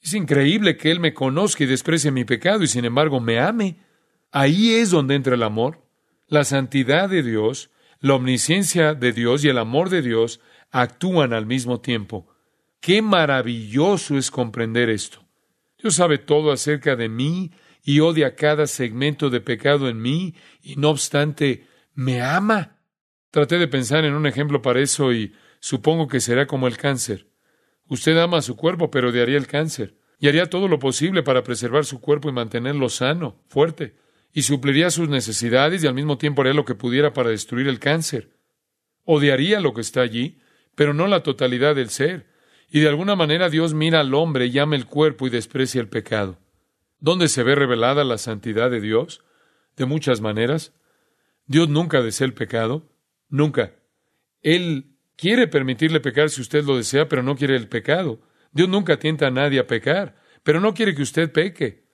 Es increíble que Él me conozca y desprecie mi pecado y sin embargo me ame. Ahí es donde entra el amor. La santidad de Dios, la omnisciencia de Dios y el amor de Dios actúan al mismo tiempo. Qué maravilloso es comprender esto. Dios sabe todo acerca de mí y odia cada segmento de pecado en mí y no obstante me ama. Traté de pensar en un ejemplo para eso y supongo que será como el cáncer. Usted ama a su cuerpo, pero odiaría el cáncer y haría todo lo posible para preservar su cuerpo y mantenerlo sano, fuerte, y supliría sus necesidades y al mismo tiempo haría lo que pudiera para destruir el cáncer. Odiaría lo que está allí, pero no la totalidad del ser. Y de alguna manera Dios mira al hombre y ama el cuerpo y desprecia el pecado. ¿Dónde se ve revelada la santidad de Dios? De muchas maneras. Dios nunca desea el pecado. Nunca. Él quiere permitirle pecar si usted lo desea, pero no quiere el pecado. Dios nunca tienta a nadie a pecar, pero no quiere que usted peque.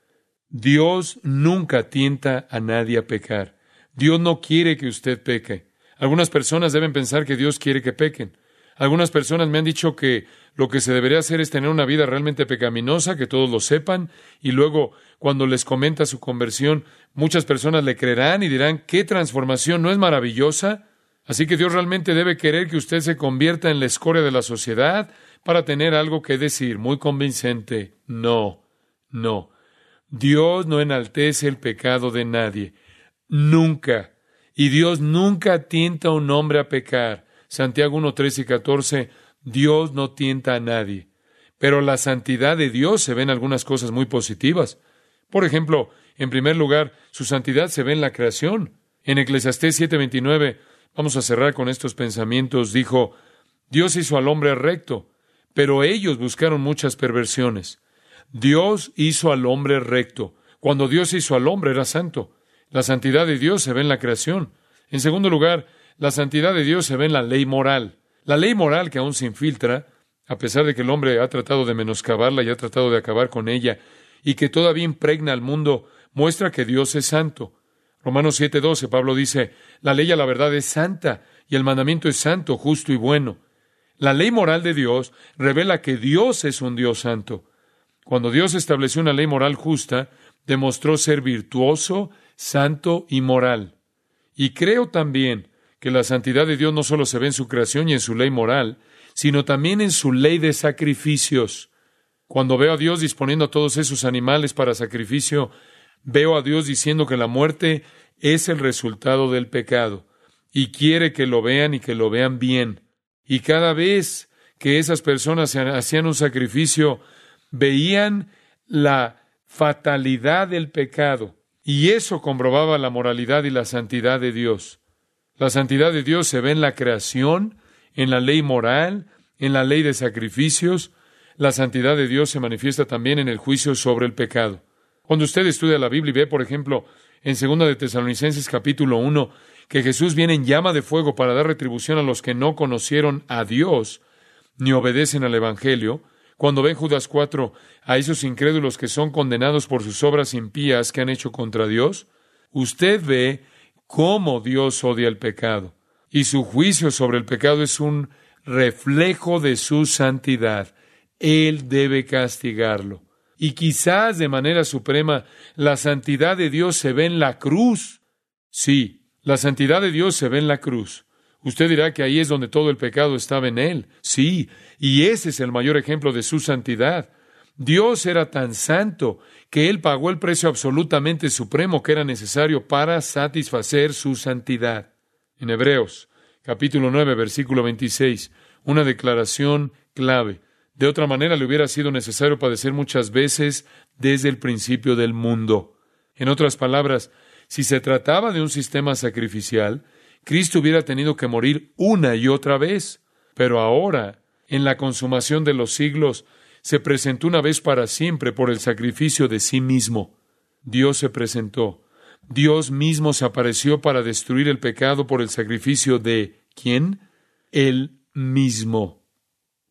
Dios nunca tienta a nadie a pecar. Dios no quiere que usted peque. Algunas personas deben pensar que Dios quiere que pequen. Algunas personas me han dicho que lo que se debería hacer es tener una vida realmente pecaminosa, que todos lo sepan, y luego cuando les comenta su conversión, muchas personas le creerán y dirán, ¿qué transformación no es maravillosa? Así que Dios realmente debe querer que usted se convierta en la escoria de la sociedad para tener algo que decir muy convincente. No, no. Dios no enaltece el pecado de nadie. Nunca. Y Dios nunca tienta a un hombre a pecar. Santiago 1, 13 y 14, Dios no tienta a nadie. Pero la santidad de Dios se ve en algunas cosas muy positivas. Por ejemplo, en primer lugar, su santidad se ve en la creación. En Eclesiastés 7:29, vamos a cerrar con estos pensamientos, dijo, Dios hizo al hombre recto, pero ellos buscaron muchas perversiones. Dios hizo al hombre recto. Cuando Dios hizo al hombre era santo. La santidad de Dios se ve en la creación. En segundo lugar, la santidad de Dios se ve en la ley moral. La ley moral que aún se infiltra, a pesar de que el hombre ha tratado de menoscabarla y ha tratado de acabar con ella, y que todavía impregna al mundo, muestra que Dios es santo. Romanos 7:12, Pablo dice, la ley a la verdad es santa, y el mandamiento es santo, justo y bueno. La ley moral de Dios revela que Dios es un Dios santo. Cuando Dios estableció una ley moral justa, demostró ser virtuoso, santo y moral. Y creo también que la santidad de Dios no solo se ve en su creación y en su ley moral, sino también en su ley de sacrificios. Cuando veo a Dios disponiendo a todos esos animales para sacrificio, veo a Dios diciendo que la muerte es el resultado del pecado, y quiere que lo vean y que lo vean bien. Y cada vez que esas personas hacían un sacrificio, veían la fatalidad del pecado, y eso comprobaba la moralidad y la santidad de Dios. La santidad de Dios se ve en la creación, en la ley moral, en la ley de sacrificios. La santidad de Dios se manifiesta también en el juicio sobre el pecado. Cuando usted estudia la Biblia y ve, por ejemplo, en 2 de Tesalonicenses capítulo 1, que Jesús viene en llama de fuego para dar retribución a los que no conocieron a Dios ni obedecen al Evangelio, cuando ve en Judas 4 a esos incrédulos que son condenados por sus obras impías que han hecho contra Dios, usted ve cómo Dios odia el pecado. Y su juicio sobre el pecado es un reflejo de su santidad. Él debe castigarlo. Y quizás de manera suprema la santidad de Dios se ve en la cruz. Sí, la santidad de Dios se ve en la cruz. Usted dirá que ahí es donde todo el pecado estaba en Él. Sí, y ese es el mayor ejemplo de su santidad. Dios era tan santo que Él pagó el precio absolutamente supremo que era necesario para satisfacer su santidad. En Hebreos, capítulo 9, versículo 26, una declaración clave. De otra manera le hubiera sido necesario padecer muchas veces desde el principio del mundo. En otras palabras, si se trataba de un sistema sacrificial, Cristo hubiera tenido que morir una y otra vez. Pero ahora, en la consumación de los siglos, se presentó una vez para siempre por el sacrificio de sí mismo. Dios se presentó. Dios mismo se apareció para destruir el pecado por el sacrificio de ¿quién? Él mismo.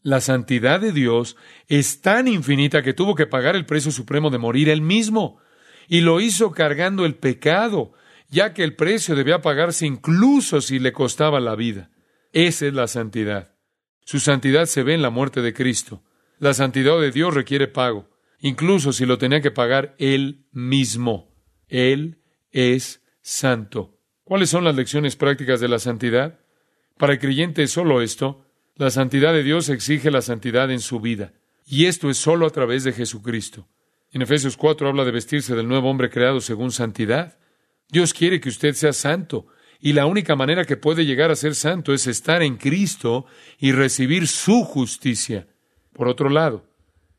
La santidad de Dios es tan infinita que tuvo que pagar el precio supremo de morir él mismo, y lo hizo cargando el pecado, ya que el precio debía pagarse incluso si le costaba la vida. Esa es la santidad. Su santidad se ve en la muerte de Cristo. La santidad de Dios requiere pago, incluso si lo tenía que pagar Él mismo. Él es santo. ¿Cuáles son las lecciones prácticas de la santidad? Para el creyente es solo esto. La santidad de Dios exige la santidad en su vida. Y esto es solo a través de Jesucristo. En Efesios 4 habla de vestirse del nuevo hombre creado según santidad. Dios quiere que usted sea santo, y la única manera que puede llegar a ser santo es estar en Cristo y recibir su justicia. Por otro lado,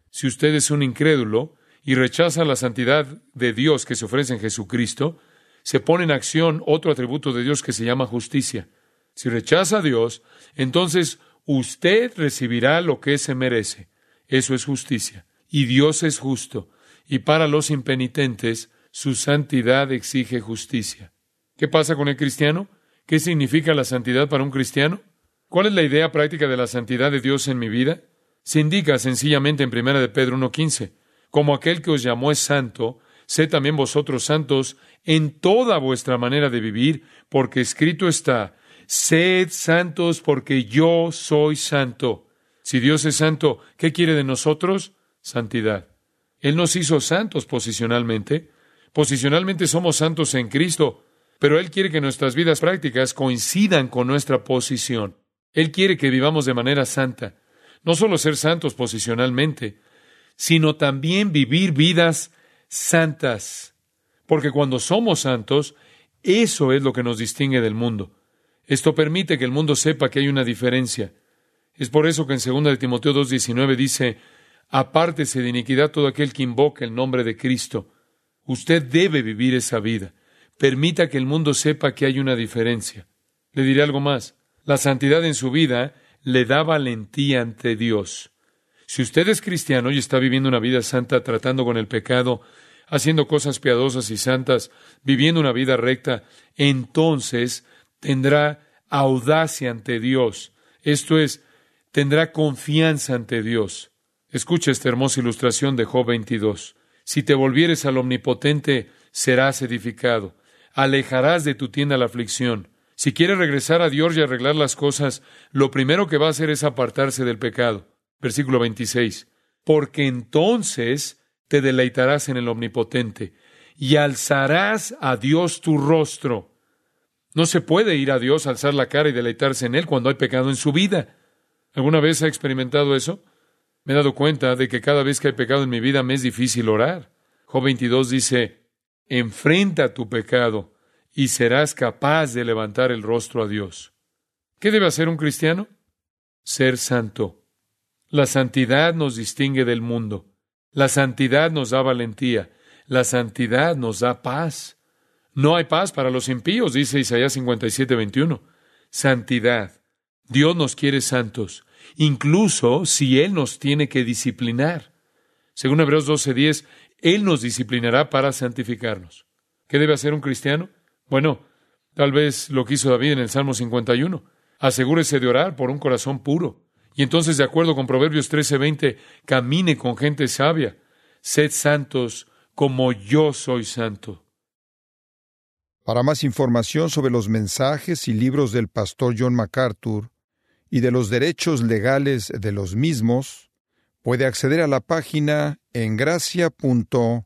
si usted es un incrédulo y rechaza la santidad de Dios que se ofrece en Jesucristo, se pone en acción otro atributo de Dios que se llama justicia. Si rechaza a Dios, entonces usted recibirá lo que se merece. Eso es justicia. Y Dios es justo. Y para los impenitentes, su santidad exige justicia. ¿Qué pasa con el cristiano? ¿Qué significa la santidad para un cristiano? ¿Cuál es la idea práctica de la santidad de Dios en mi vida? Se indica sencillamente en 1 de Pedro 1.15, como aquel que os llamó es santo, sé también vosotros santos en toda vuestra manera de vivir, porque escrito está, sed santos porque yo soy santo. Si Dios es santo, ¿qué quiere de nosotros? Santidad. Él nos hizo santos posicionalmente. Posicionalmente somos santos en Cristo, pero Él quiere que nuestras vidas prácticas coincidan con nuestra posición. Él quiere que vivamos de manera santa no solo ser santos posicionalmente, sino también vivir vidas santas. Porque cuando somos santos, eso es lo que nos distingue del mundo. Esto permite que el mundo sepa que hay una diferencia. Es por eso que en 2 de Timoteo 2.19 dice, apártese de iniquidad todo aquel que invoca el nombre de Cristo. Usted debe vivir esa vida. Permita que el mundo sepa que hay una diferencia. Le diré algo más. La santidad en su vida le da valentía ante Dios. Si usted es cristiano y está viviendo una vida santa, tratando con el pecado, haciendo cosas piadosas y santas, viviendo una vida recta, entonces tendrá audacia ante Dios. Esto es, tendrá confianza ante Dios. Escucha esta hermosa ilustración de Job 22. Si te volvieres al Omnipotente, serás edificado. Alejarás de tu tienda la aflicción. Si quiere regresar a Dios y arreglar las cosas, lo primero que va a hacer es apartarse del pecado. Versículo 26. Porque entonces te deleitarás en el Omnipotente y alzarás a Dios tu rostro. No se puede ir a Dios, alzar la cara y deleitarse en Él cuando hay pecado en su vida. ¿Alguna vez ha experimentado eso? Me he dado cuenta de que cada vez que hay pecado en mi vida me es difícil orar. Job 22 dice, enfrenta tu pecado y serás capaz de levantar el rostro a Dios. ¿Qué debe hacer un cristiano? Ser santo. La santidad nos distingue del mundo. La santidad nos da valentía. La santidad nos da paz. No hay paz para los impíos, dice Isaías 57, 21. Santidad. Dios nos quiere santos, incluso si Él nos tiene que disciplinar. Según Hebreos 12:10, Él nos disciplinará para santificarnos. ¿Qué debe hacer un cristiano? Bueno, tal vez lo que hizo David en el Salmo 51. Asegúrese de orar por un corazón puro. Y entonces, de acuerdo con Proverbios 13:20, camine con gente sabia. Sed santos como yo soy santo. Para más información sobre los mensajes y libros del pastor John MacArthur y de los derechos legales de los mismos, puede acceder a la página en gracia.org